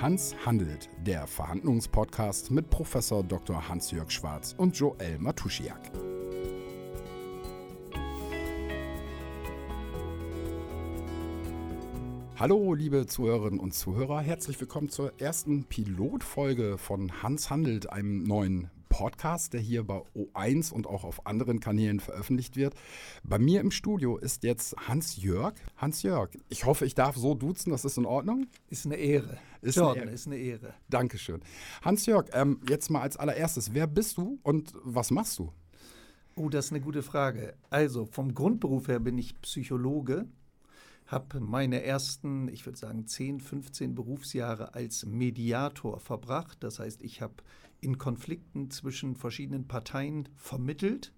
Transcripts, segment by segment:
Hans handelt, der Verhandlungspodcast mit Professor Dr. Hans-Jörg Schwarz und Joel Matusiak. Hallo, liebe Zuhörerinnen und Zuhörer, herzlich willkommen zur ersten Pilotfolge von Hans handelt, einem neuen Podcast, der hier bei O1 und auch auf anderen Kanälen veröffentlicht wird. Bei mir im Studio ist jetzt Hans-Jörg. Hans-Jörg, ich hoffe, ich darf so duzen, das ist in Ordnung? Ist eine Ehre. Ist Jordan, eine Ehre. ist eine Ehre. Dankeschön. Hans-Jörg, ähm, jetzt mal als allererstes, wer bist du und was machst du? Oh, das ist eine gute Frage. Also, vom Grundberuf her bin ich Psychologe, habe meine ersten, ich würde sagen, 10, 15 Berufsjahre als Mediator verbracht. Das heißt, ich habe in Konflikten zwischen verschiedenen Parteien vermittelt.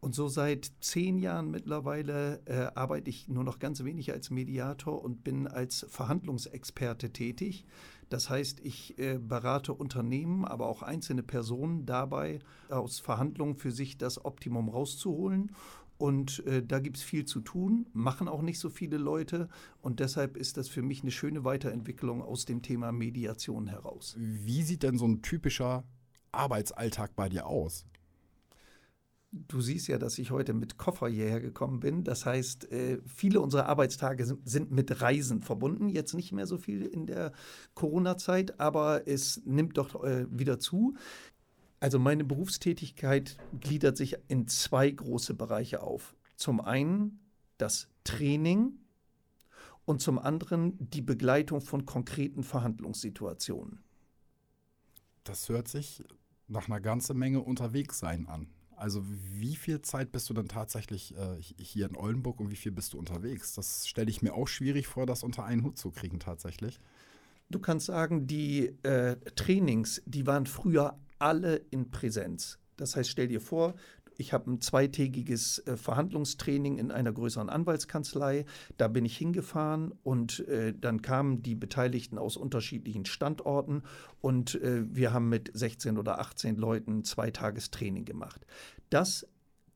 Und so seit zehn Jahren mittlerweile äh, arbeite ich nur noch ganz wenig als Mediator und bin als Verhandlungsexperte tätig. Das heißt, ich äh, berate Unternehmen, aber auch einzelne Personen dabei, aus Verhandlungen für sich das Optimum rauszuholen. Und äh, da gibt es viel zu tun, machen auch nicht so viele Leute. Und deshalb ist das für mich eine schöne Weiterentwicklung aus dem Thema Mediation heraus. Wie sieht denn so ein typischer Arbeitsalltag bei dir aus? Du siehst ja, dass ich heute mit Koffer hierher gekommen bin. Das heißt, äh, viele unserer Arbeitstage sind mit Reisen verbunden. Jetzt nicht mehr so viel in der Corona-Zeit, aber es nimmt doch äh, wieder zu. Also meine Berufstätigkeit gliedert sich in zwei große Bereiche auf. Zum einen das Training und zum anderen die Begleitung von konkreten Verhandlungssituationen. Das hört sich nach einer ganzen Menge Unterwegssein an. Also wie viel Zeit bist du dann tatsächlich äh, hier in Oldenburg und wie viel bist du unterwegs? Das stelle ich mir auch schwierig vor, das unter einen Hut zu kriegen tatsächlich. Du kannst sagen, die äh, Trainings, die waren früher alle in Präsenz. Das heißt, stell dir vor, ich habe ein zweitägiges äh, Verhandlungstraining in einer größeren Anwaltskanzlei. Da bin ich hingefahren und äh, dann kamen die Beteiligten aus unterschiedlichen Standorten und äh, wir haben mit 16 oder 18 Leuten zwei Tagestraining gemacht. Das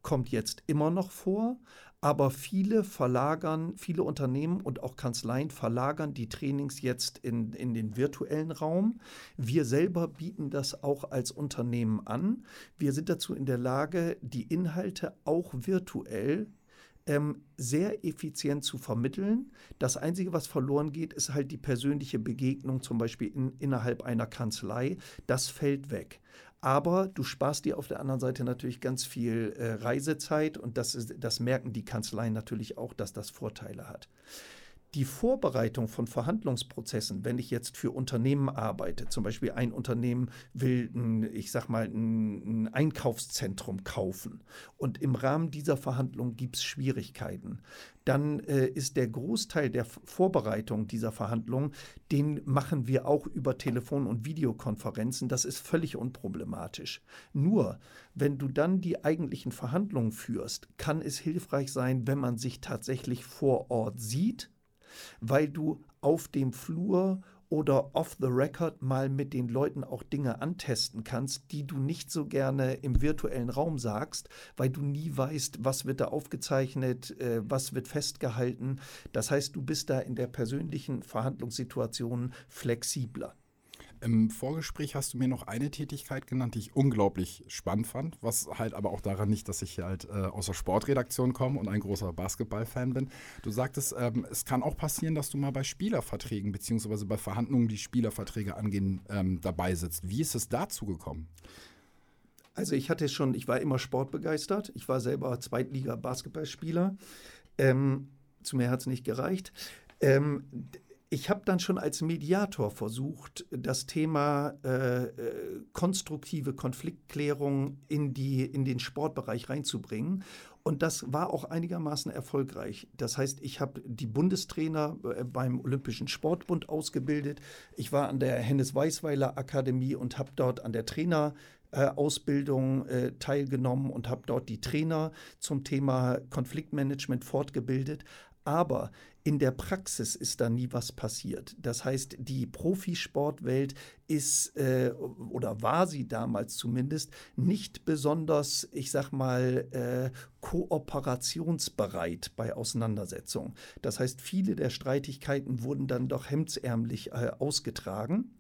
kommt jetzt immer noch vor, aber viele verlagern, viele Unternehmen und auch Kanzleien verlagern die Trainings jetzt in, in den virtuellen Raum. Wir selber bieten das auch als Unternehmen an. Wir sind dazu in der Lage, die Inhalte auch virtuell ähm, sehr effizient zu vermitteln. Das Einzige, was verloren geht, ist halt die persönliche Begegnung, zum Beispiel in, innerhalb einer Kanzlei. Das fällt weg. Aber du sparst dir auf der anderen Seite natürlich ganz viel äh, Reisezeit und das, ist, das merken die Kanzleien natürlich auch, dass das Vorteile hat die Vorbereitung von Verhandlungsprozessen, wenn ich jetzt für Unternehmen arbeite, zum Beispiel ein Unternehmen will, ein, ich sag mal, ein, ein Einkaufszentrum kaufen und im Rahmen dieser Verhandlung gibt es Schwierigkeiten, dann äh, ist der Großteil der Vorbereitung dieser Verhandlung, den machen wir auch über Telefon- und Videokonferenzen. Das ist völlig unproblematisch. Nur, wenn du dann die eigentlichen Verhandlungen führst, kann es hilfreich sein, wenn man sich tatsächlich vor Ort sieht weil du auf dem Flur oder off the record mal mit den Leuten auch Dinge antesten kannst, die du nicht so gerne im virtuellen Raum sagst, weil du nie weißt, was wird da aufgezeichnet, äh, was wird festgehalten. Das heißt, du bist da in der persönlichen Verhandlungssituation flexibler. Im Vorgespräch hast du mir noch eine Tätigkeit genannt, die ich unglaublich spannend fand, was halt aber auch daran nicht, dass ich halt äh, aus der Sportredaktion komme und ein großer Basketballfan bin. Du sagtest, ähm, es kann auch passieren, dass du mal bei Spielerverträgen beziehungsweise bei Verhandlungen, die Spielerverträge angehen, ähm, dabei sitzt. Wie ist es dazu gekommen? Also ich hatte schon, ich war immer sportbegeistert. Ich war selber Zweitliga-Basketballspieler. Ähm, zu mir hat es nicht gereicht. Ähm, ich habe dann schon als Mediator versucht, das Thema äh, äh, konstruktive Konfliktklärung in, die, in den Sportbereich reinzubringen. Und das war auch einigermaßen erfolgreich. Das heißt, ich habe die Bundestrainer äh, beim Olympischen Sportbund ausgebildet. Ich war an der Hennes Weißweiler Akademie und habe dort an der Trainer Ausbildung äh, teilgenommen und habe dort die Trainer zum Thema Konfliktmanagement fortgebildet. Aber in der Praxis ist da nie was passiert. Das heißt, die Profisportwelt ist äh, oder war sie damals zumindest nicht besonders, ich sag mal, äh, kooperationsbereit bei Auseinandersetzungen. Das heißt, viele der Streitigkeiten wurden dann doch hemdsärmlich äh, ausgetragen.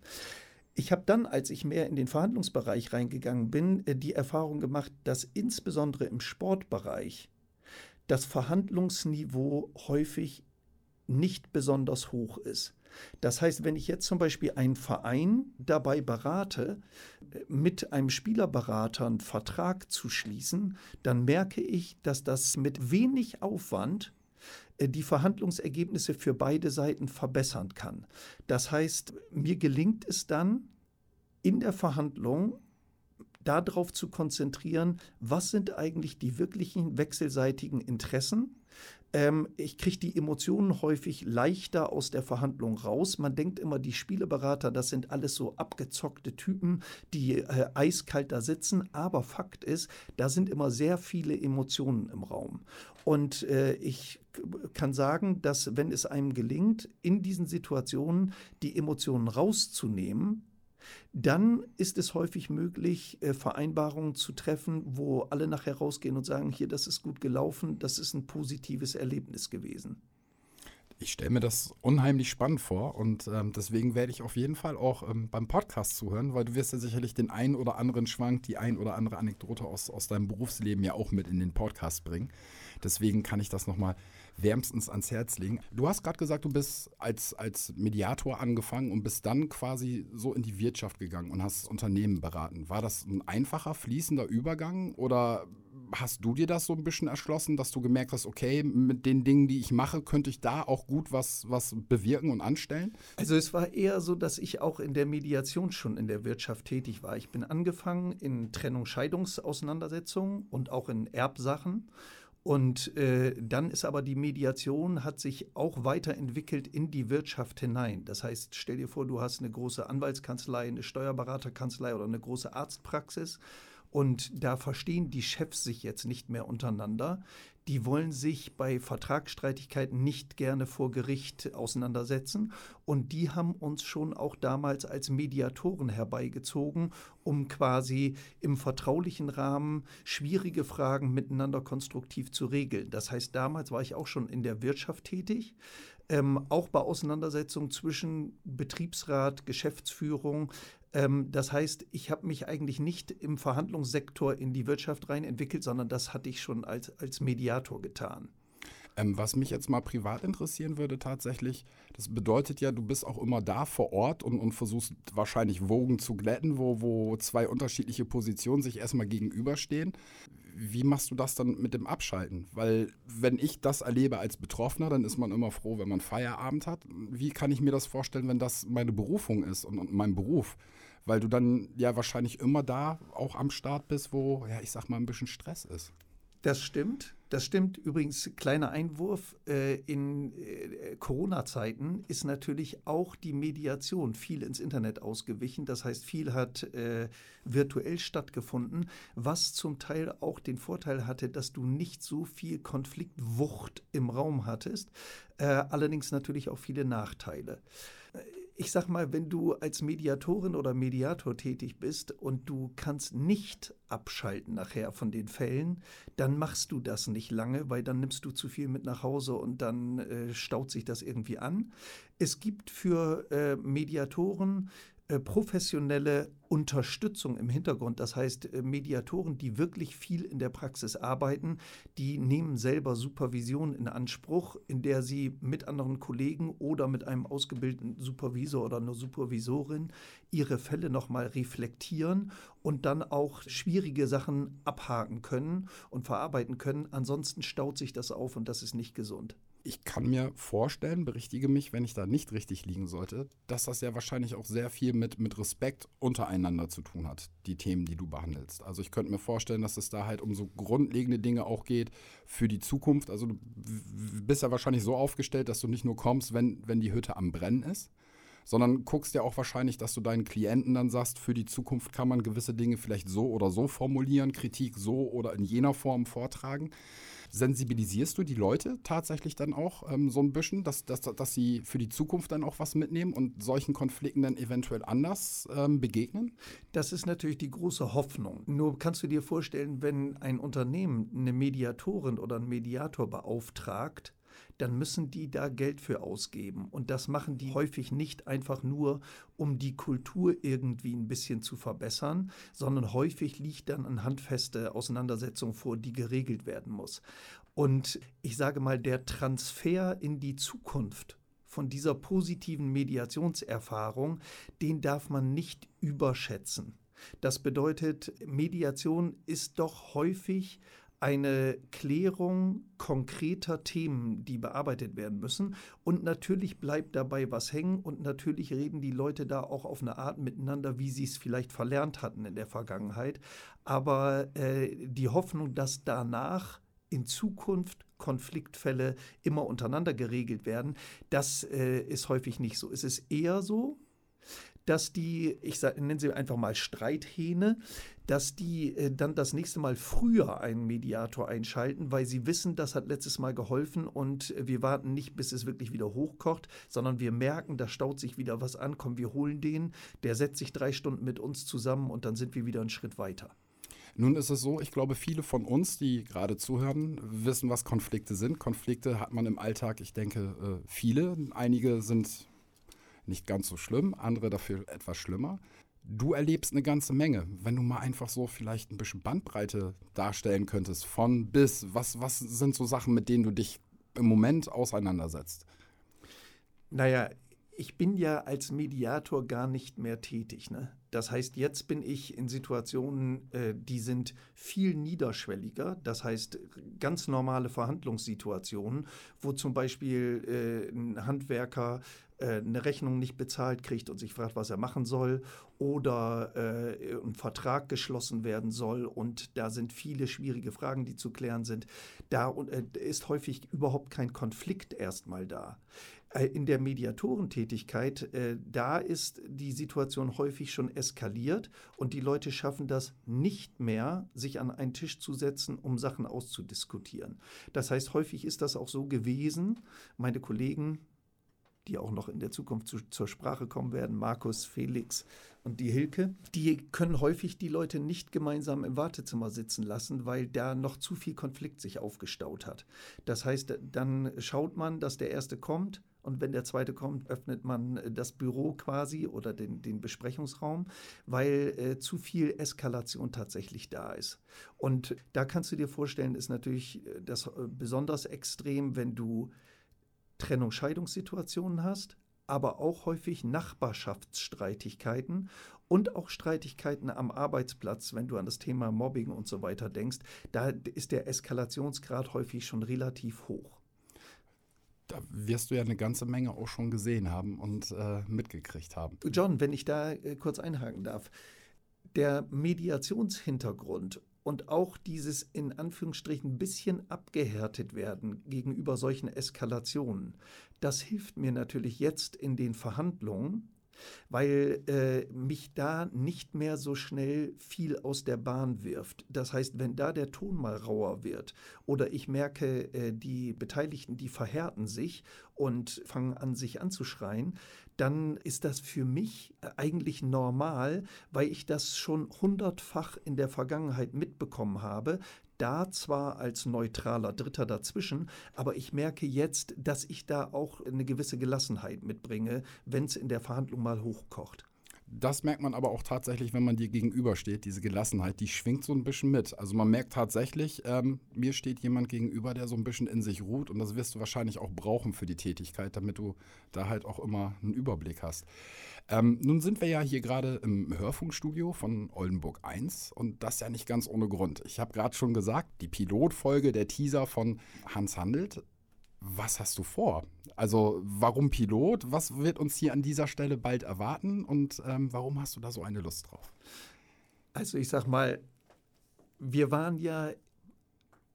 Ich habe dann, als ich mehr in den Verhandlungsbereich reingegangen bin, äh, die Erfahrung gemacht, dass insbesondere im Sportbereich das Verhandlungsniveau häufig nicht besonders hoch ist. Das heißt, wenn ich jetzt zum Beispiel einen Verein dabei berate, mit einem Spielerberater einen Vertrag zu schließen, dann merke ich, dass das mit wenig Aufwand äh, die Verhandlungsergebnisse für beide Seiten verbessern kann. Das heißt, mir gelingt es dann in der Verhandlung darauf zu konzentrieren, was sind eigentlich die wirklichen wechselseitigen Interessen. Ähm, ich kriege die Emotionen häufig leichter aus der Verhandlung raus. Man denkt immer, die Spieleberater, das sind alles so abgezockte Typen, die äh, eiskalt da sitzen. Aber Fakt ist, da sind immer sehr viele Emotionen im Raum. Und äh, ich kann sagen, dass wenn es einem gelingt, in diesen Situationen die Emotionen rauszunehmen, dann ist es häufig möglich, äh, Vereinbarungen zu treffen, wo alle nachher rausgehen und sagen, hier, das ist gut gelaufen, das ist ein positives Erlebnis gewesen. Ich stelle mir das unheimlich spannend vor und ähm, deswegen werde ich auf jeden Fall auch ähm, beim Podcast zuhören, weil du wirst ja sicherlich den einen oder anderen Schwank, die ein oder andere Anekdote aus, aus deinem Berufsleben ja auch mit in den Podcast bringen. Deswegen kann ich das nochmal wärmstens ans Herz legen. Du hast gerade gesagt, du bist als, als Mediator angefangen und bist dann quasi so in die Wirtschaft gegangen und hast Unternehmen beraten. War das ein einfacher, fließender Übergang oder hast du dir das so ein bisschen erschlossen, dass du gemerkt hast, okay, mit den Dingen, die ich mache, könnte ich da auch gut was, was bewirken und anstellen? Also es war eher so, dass ich auch in der Mediation schon in der Wirtschaft tätig war. Ich bin angefangen in Trennung-Scheidungsauseinandersetzungen und auch in Erbsachen und äh, dann ist aber die Mediation, hat sich auch weiterentwickelt in die Wirtschaft hinein. Das heißt, stell dir vor, du hast eine große Anwaltskanzlei, eine Steuerberaterkanzlei oder eine große Arztpraxis und da verstehen die Chefs sich jetzt nicht mehr untereinander. Die wollen sich bei Vertragsstreitigkeiten nicht gerne vor Gericht auseinandersetzen. Und die haben uns schon auch damals als Mediatoren herbeigezogen, um quasi im vertraulichen Rahmen schwierige Fragen miteinander konstruktiv zu regeln. Das heißt, damals war ich auch schon in der Wirtschaft tätig. Ähm, auch bei Auseinandersetzungen zwischen Betriebsrat, Geschäftsführung, das heißt, ich habe mich eigentlich nicht im Verhandlungssektor in die Wirtschaft rein entwickelt, sondern das hatte ich schon als, als Mediator getan. Ähm, was mich jetzt mal privat interessieren würde tatsächlich, das bedeutet ja, du bist auch immer da vor Ort und, und versuchst wahrscheinlich Wogen zu glätten, wo, wo zwei unterschiedliche Positionen sich erstmal gegenüberstehen. Wie machst du das dann mit dem Abschalten? Weil wenn ich das erlebe als Betroffener, dann ist man immer froh, wenn man Feierabend hat. Wie kann ich mir das vorstellen, wenn das meine Berufung ist und, und mein Beruf? Weil du dann ja wahrscheinlich immer da auch am Start bist, wo, ja, ich sag mal, ein bisschen Stress ist. Das stimmt. Das stimmt. Übrigens, kleiner Einwurf. Äh, in äh, Corona-Zeiten ist natürlich auch die Mediation viel ins Internet ausgewichen. Das heißt, viel hat äh, virtuell stattgefunden, was zum Teil auch den Vorteil hatte, dass du nicht so viel Konfliktwucht im Raum hattest. allerdings natürlich auch viele Nachteile ich sag mal, wenn du als Mediatorin oder Mediator tätig bist und du kannst nicht abschalten nachher von den Fällen, dann machst du das nicht lange, weil dann nimmst du zu viel mit nach Hause und dann äh, staut sich das irgendwie an. Es gibt für äh, Mediatoren professionelle Unterstützung im Hintergrund. Das heißt, äh, Mediatoren, die wirklich viel in der Praxis arbeiten, die nehmen selber Supervision in Anspruch, in der sie mit anderen Kollegen oder mit einem ausgebildeten Supervisor oder einer Supervisorin ihre Fälle nochmal reflektieren und dann auch schwierige Sachen abhaken können und verarbeiten können. Ansonsten staut sich das auf und das ist nicht gesund ich kann mir vorstellen, berichtige mich, wenn ich da nicht richtig liegen sollte, dass das ja wahrscheinlich auch sehr viel mit, mit Respekt untereinander zu tun hat, die Themen, die du behandelst. Also ich könnte mir vorstellen, dass es da halt um so grundlegende Dinge auch geht für die Zukunft. Also du bist ja wahrscheinlich so aufgestellt, dass du nicht nur kommst, wenn, wenn die Hütte am Brennen ist, sondern guckst ja auch wahrscheinlich, dass du deinen Klienten dann sagst, für die Zukunft kann man gewisse Dinge vielleicht so oder so formulieren, Kritik so oder in jener Form vortragen. Sensibilisierst du die Leute tatsächlich dann auch ähm, so ein bisschen, dass, dass, dass sie für die Zukunft dann auch was mitnehmen und solchen Konflikten dann eventuell anders ähm, begegnen? Das ist natürlich die große Hoffnung. Nur kannst du dir vorstellen, wenn ein Unternehmen eine Mediatorin oder einen Mediator beauftragt, dann müssen die da Geld für ausgeben. Und das machen die häufig nicht einfach nur, um die Kultur irgendwie ein bisschen zu verbessern, sondern häufig liegt dann eine handfeste Auseinandersetzung vor, die geregelt werden muss. Und ich sage mal, der Transfer in die Zukunft von dieser positiven Mediationserfahrung, den darf man nicht überschätzen. Das bedeutet, Mediation ist doch häufig eine Klärung konkreter Themen, die bearbeitet werden müssen. Und natürlich bleibt dabei was hängen und natürlich reden die Leute da auch auf eine Art miteinander, wie sie es vielleicht verlernt hatten in der Vergangenheit. Aber äh, die Hoffnung, dass danach in Zukunft Konfliktfälle immer untereinander geregelt werden, das äh, ist häufig nicht so. Es ist eher so, dass die, ich nenne sie einfach mal Streithähne, dass die äh, dann das nächste Mal früher einen Mediator einschalten, weil sie wissen, das hat letztes Mal geholfen und wir warten nicht, bis es wirklich wieder hochkocht, sondern wir merken, da staut sich wieder was an, komm, wir holen den, der setzt sich drei Stunden mit uns zusammen und dann sind wir wieder einen Schritt weiter. Nun ist es so, ich glaube, viele von uns, die gerade zuhören, wissen, was Konflikte sind. Konflikte hat man im Alltag, ich denke, äh, viele. Einige sind nicht ganz so schlimm, andere dafür etwas schlimmer. Du erlebst eine ganze Menge. Wenn du mal einfach so vielleicht ein bisschen Bandbreite darstellen könntest, von bis, was, was sind so Sachen, mit denen du dich im Moment auseinandersetzt? Naja, ich bin ja als Mediator gar nicht mehr tätig. Ne? Das heißt, jetzt bin ich in Situationen, äh, die sind viel niederschwelliger. Das heißt, ganz normale Verhandlungssituationen, wo zum Beispiel äh, ein Handwerker eine Rechnung nicht bezahlt kriegt und sich fragt, was er machen soll, oder äh, ein Vertrag geschlossen werden soll und da sind viele schwierige Fragen, die zu klären sind. Da äh, ist häufig überhaupt kein Konflikt erstmal da. Äh, in der Mediatorentätigkeit, äh, da ist die Situation häufig schon eskaliert und die Leute schaffen das nicht mehr, sich an einen Tisch zu setzen, um Sachen auszudiskutieren. Das heißt, häufig ist das auch so gewesen. Meine Kollegen die auch noch in der Zukunft zu, zur Sprache kommen werden, Markus, Felix und die Hilke, die können häufig die Leute nicht gemeinsam im Wartezimmer sitzen lassen, weil da noch zu viel Konflikt sich aufgestaut hat. Das heißt, dann schaut man, dass der erste kommt, und wenn der zweite kommt, öffnet man das Büro quasi oder den, den Besprechungsraum, weil äh, zu viel Eskalation tatsächlich da ist. Und da kannst du dir vorstellen, ist natürlich äh, das äh, besonders extrem, wenn du Trennung-Scheidungssituationen hast, aber auch häufig Nachbarschaftsstreitigkeiten und auch Streitigkeiten am Arbeitsplatz, wenn du an das Thema Mobbing und so weiter denkst. Da ist der Eskalationsgrad häufig schon relativ hoch. Da wirst du ja eine ganze Menge auch schon gesehen haben und äh, mitgekriegt haben. John, wenn ich da äh, kurz einhaken darf. Der Mediationshintergrund und auch dieses in Anführungsstrichen bisschen abgehärtet werden gegenüber solchen Eskalationen, das hilft mir natürlich jetzt in den Verhandlungen, weil äh, mich da nicht mehr so schnell viel aus der Bahn wirft. Das heißt, wenn da der Ton mal rauer wird oder ich merke, äh, die Beteiligten, die verhärten sich und fangen an, sich anzuschreien, dann ist das für mich äh, eigentlich normal, weil ich das schon hundertfach in der Vergangenheit mitbekommen habe, da zwar als neutraler Dritter dazwischen, aber ich merke jetzt, dass ich da auch eine gewisse Gelassenheit mitbringe, wenn es in der Verhandlung mal hochkocht. Das merkt man aber auch tatsächlich, wenn man dir gegenübersteht. Diese Gelassenheit, die schwingt so ein bisschen mit. Also man merkt tatsächlich, ähm, mir steht jemand gegenüber, der so ein bisschen in sich ruht. Und das wirst du wahrscheinlich auch brauchen für die Tätigkeit, damit du da halt auch immer einen Überblick hast. Ähm, nun sind wir ja hier gerade im Hörfunkstudio von Oldenburg 1 und das ja nicht ganz ohne Grund. Ich habe gerade schon gesagt, die Pilotfolge, der Teaser von Hans Handelt, was hast du vor? Also warum Pilot? Was wird uns hier an dieser Stelle bald erwarten und ähm, warum hast du da so eine Lust drauf? Also ich sag mal, wir waren ja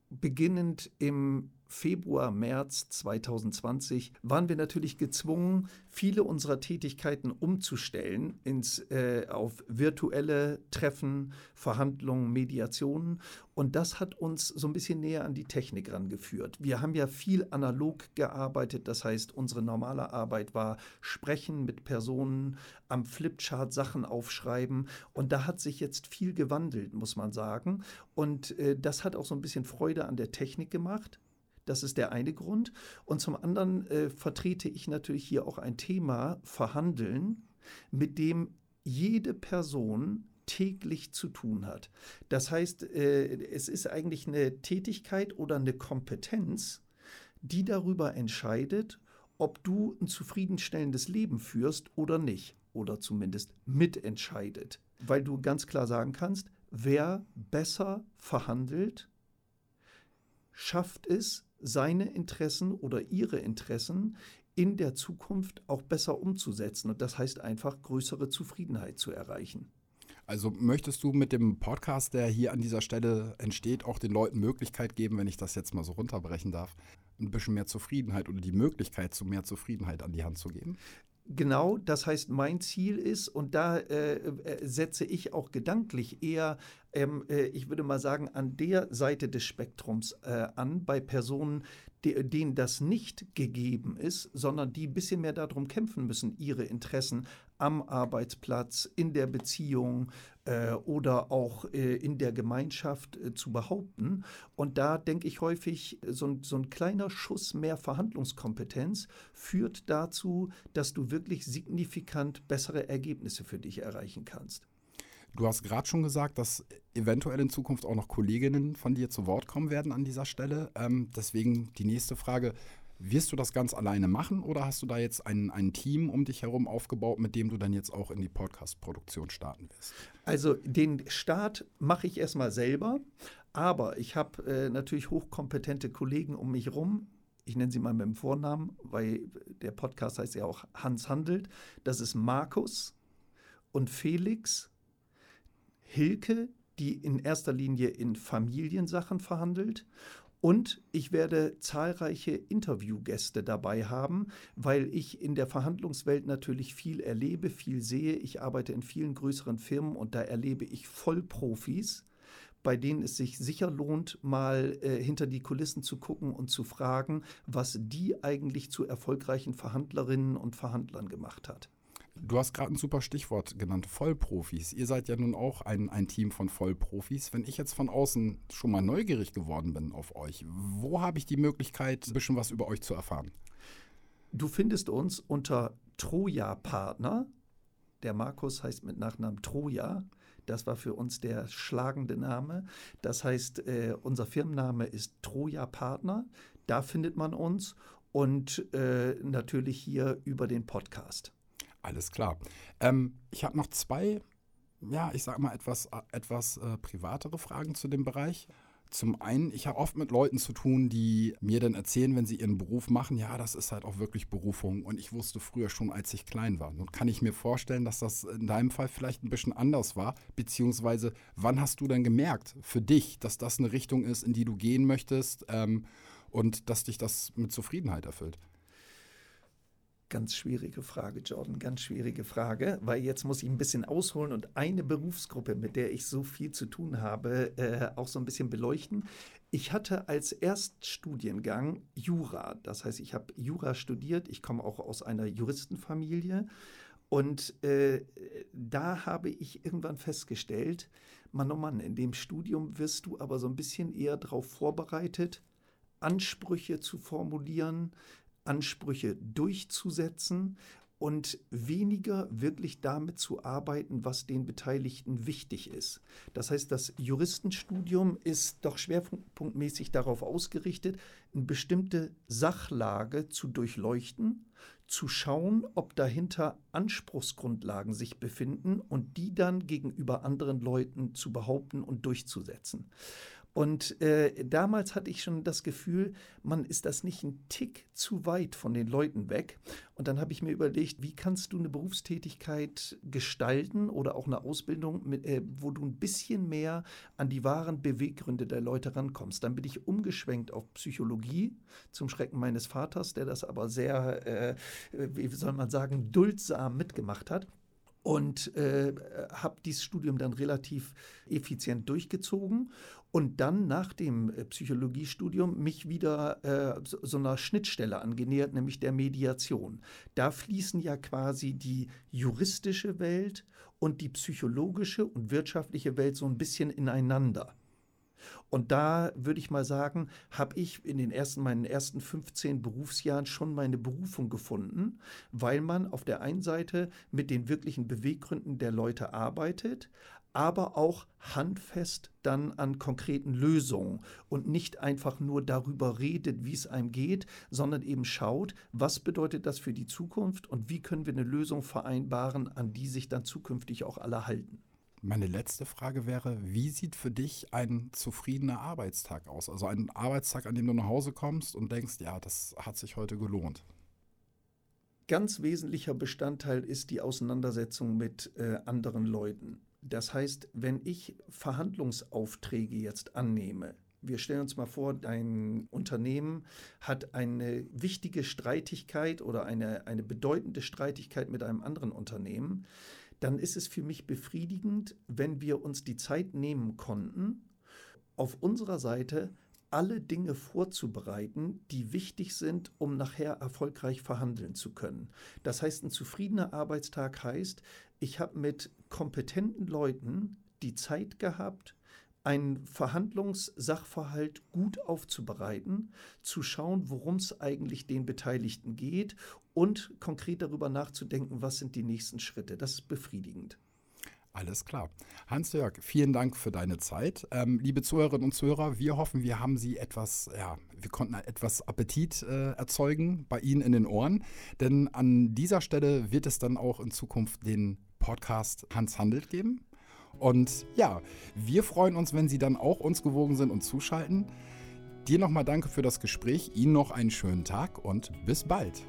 beginnend im Februar, März 2020 waren wir natürlich gezwungen, viele unserer Tätigkeiten umzustellen ins, äh, auf virtuelle Treffen, Verhandlungen, Mediationen. Und das hat uns so ein bisschen näher an die Technik rangeführt. Wir haben ja viel analog gearbeitet. Das heißt, unsere normale Arbeit war sprechen mit Personen, am Flipchart Sachen aufschreiben. Und da hat sich jetzt viel gewandelt, muss man sagen. Und äh, das hat auch so ein bisschen Freude an der Technik gemacht. Das ist der eine Grund. Und zum anderen äh, vertrete ich natürlich hier auch ein Thema Verhandeln, mit dem jede Person täglich zu tun hat. Das heißt, äh, es ist eigentlich eine Tätigkeit oder eine Kompetenz, die darüber entscheidet, ob du ein zufriedenstellendes Leben führst oder nicht. Oder zumindest mitentscheidet. Weil du ganz klar sagen kannst, wer besser verhandelt, schafft es, seine Interessen oder ihre Interessen in der Zukunft auch besser umzusetzen. Und das heißt einfach, größere Zufriedenheit zu erreichen. Also möchtest du mit dem Podcast, der hier an dieser Stelle entsteht, auch den Leuten Möglichkeit geben, wenn ich das jetzt mal so runterbrechen darf, ein bisschen mehr Zufriedenheit oder die Möglichkeit zu mehr Zufriedenheit an die Hand zu geben? Genau, das heißt, mein Ziel ist, und da äh, äh, setze ich auch gedanklich eher, ähm, äh, ich würde mal sagen, an der Seite des Spektrums äh, an, bei Personen, die, denen das nicht gegeben ist, sondern die ein bisschen mehr darum kämpfen müssen, ihre Interessen am Arbeitsplatz, in der Beziehung oder auch äh, in der Gemeinschaft äh, zu behaupten. Und da denke ich häufig, so, so ein kleiner Schuss mehr Verhandlungskompetenz führt dazu, dass du wirklich signifikant bessere Ergebnisse für dich erreichen kannst. Du hast gerade schon gesagt, dass eventuell in Zukunft auch noch Kolleginnen von dir zu Wort kommen werden an dieser Stelle. Ähm, deswegen die nächste Frage. Wirst du das ganz alleine machen oder hast du da jetzt ein, ein Team um dich herum aufgebaut, mit dem du dann jetzt auch in die Podcast-Produktion starten wirst? Also den Start mache ich erstmal selber, aber ich habe äh, natürlich hochkompetente Kollegen um mich herum. Ich nenne sie mal mit dem Vornamen, weil der Podcast heißt ja auch Hans handelt. Das ist Markus und Felix Hilke, die in erster Linie in Familiensachen verhandelt. Und ich werde zahlreiche Interviewgäste dabei haben, weil ich in der Verhandlungswelt natürlich viel erlebe, viel sehe. Ich arbeite in vielen größeren Firmen und da erlebe ich Vollprofis, bei denen es sich sicher lohnt, mal äh, hinter die Kulissen zu gucken und zu fragen, was die eigentlich zu erfolgreichen Verhandlerinnen und Verhandlern gemacht hat. Du hast gerade ein super Stichwort genannt, Vollprofis. Ihr seid ja nun auch ein, ein Team von Vollprofis. Wenn ich jetzt von außen schon mal neugierig geworden bin auf euch, wo habe ich die Möglichkeit, ein bisschen was über euch zu erfahren? Du findest uns unter Troja Partner. Der Markus heißt mit Nachnamen Troja. Das war für uns der schlagende Name. Das heißt, äh, unser Firmenname ist Troja Partner. Da findet man uns und äh, natürlich hier über den Podcast. Alles klar. Ähm, ich habe noch zwei, ja, ich sage mal etwas, etwas äh, privatere Fragen zu dem Bereich. Zum einen, ich habe oft mit Leuten zu tun, die mir dann erzählen, wenn sie ihren Beruf machen, ja, das ist halt auch wirklich Berufung. Und ich wusste früher schon, als ich klein war. Nun kann ich mir vorstellen, dass das in deinem Fall vielleicht ein bisschen anders war. Beziehungsweise, wann hast du denn gemerkt für dich, dass das eine Richtung ist, in die du gehen möchtest ähm, und dass dich das mit Zufriedenheit erfüllt? Ganz schwierige Frage, Jordan, ganz schwierige Frage, weil jetzt muss ich ein bisschen ausholen und eine Berufsgruppe, mit der ich so viel zu tun habe, äh, auch so ein bisschen beleuchten. Ich hatte als Erststudiengang Jura, das heißt, ich habe Jura studiert, ich komme auch aus einer Juristenfamilie. Und äh, da habe ich irgendwann festgestellt, Mann, oh Mann, in dem Studium wirst du aber so ein bisschen eher darauf vorbereitet, Ansprüche zu formulieren, Ansprüche durchzusetzen und weniger wirklich damit zu arbeiten, was den Beteiligten wichtig ist. Das heißt, das Juristenstudium ist doch schwerpunktmäßig darauf ausgerichtet, eine bestimmte Sachlage zu durchleuchten, zu schauen, ob dahinter Anspruchsgrundlagen sich befinden und die dann gegenüber anderen Leuten zu behaupten und durchzusetzen. Und äh, damals hatte ich schon das Gefühl, man ist das nicht ein Tick zu weit von den Leuten weg. Und dann habe ich mir überlegt, wie kannst du eine Berufstätigkeit gestalten oder auch eine Ausbildung, mit, äh, wo du ein bisschen mehr an die wahren Beweggründe der Leute rankommst. Dann bin ich umgeschwenkt auf Psychologie, zum Schrecken meines Vaters, der das aber sehr, äh, wie soll man sagen, duldsam mitgemacht hat und äh, habe dieses Studium dann relativ effizient durchgezogen und dann nach dem äh, Psychologiestudium mich wieder äh, so, so einer Schnittstelle angenähert, nämlich der Mediation. Da fließen ja quasi die juristische Welt und die psychologische und wirtschaftliche Welt so ein bisschen ineinander. Und da würde ich mal sagen, habe ich in den ersten, meinen ersten 15 Berufsjahren schon meine Berufung gefunden, weil man auf der einen Seite mit den wirklichen Beweggründen der Leute arbeitet, aber auch handfest dann an konkreten Lösungen und nicht einfach nur darüber redet, wie es einem geht, sondern eben schaut, was bedeutet das für die Zukunft und wie können wir eine Lösung vereinbaren, an die sich dann zukünftig auch alle halten. Meine letzte Frage wäre, wie sieht für dich ein zufriedener Arbeitstag aus? Also ein Arbeitstag, an dem du nach Hause kommst und denkst, ja, das hat sich heute gelohnt. Ganz wesentlicher Bestandteil ist die Auseinandersetzung mit äh, anderen Leuten. Das heißt, wenn ich Verhandlungsaufträge jetzt annehme, wir stellen uns mal vor, dein Unternehmen hat eine wichtige Streitigkeit oder eine, eine bedeutende Streitigkeit mit einem anderen Unternehmen, dann ist es für mich befriedigend, wenn wir uns die Zeit nehmen konnten, auf unserer Seite alle Dinge vorzubereiten, die wichtig sind, um nachher erfolgreich verhandeln zu können. Das heißt, ein zufriedener Arbeitstag heißt, ich habe mit kompetenten Leuten die Zeit gehabt, einen Verhandlungssachverhalt gut aufzubereiten, zu schauen, worum es eigentlich den Beteiligten geht und konkret darüber nachzudenken, was sind die nächsten Schritte. Das ist befriedigend. Alles klar. Hans-Jörg, vielen Dank für deine Zeit. Ähm, liebe Zuhörerinnen und Zuhörer, wir hoffen, wir haben Sie etwas, ja, wir konnten etwas Appetit äh, erzeugen bei Ihnen in den Ohren. Denn an dieser Stelle wird es dann auch in Zukunft den Podcast Hans Handelt geben. Und ja, wir freuen uns, wenn Sie dann auch uns gewogen sind und zuschalten. Dir nochmal danke für das Gespräch, Ihnen noch einen schönen Tag und bis bald.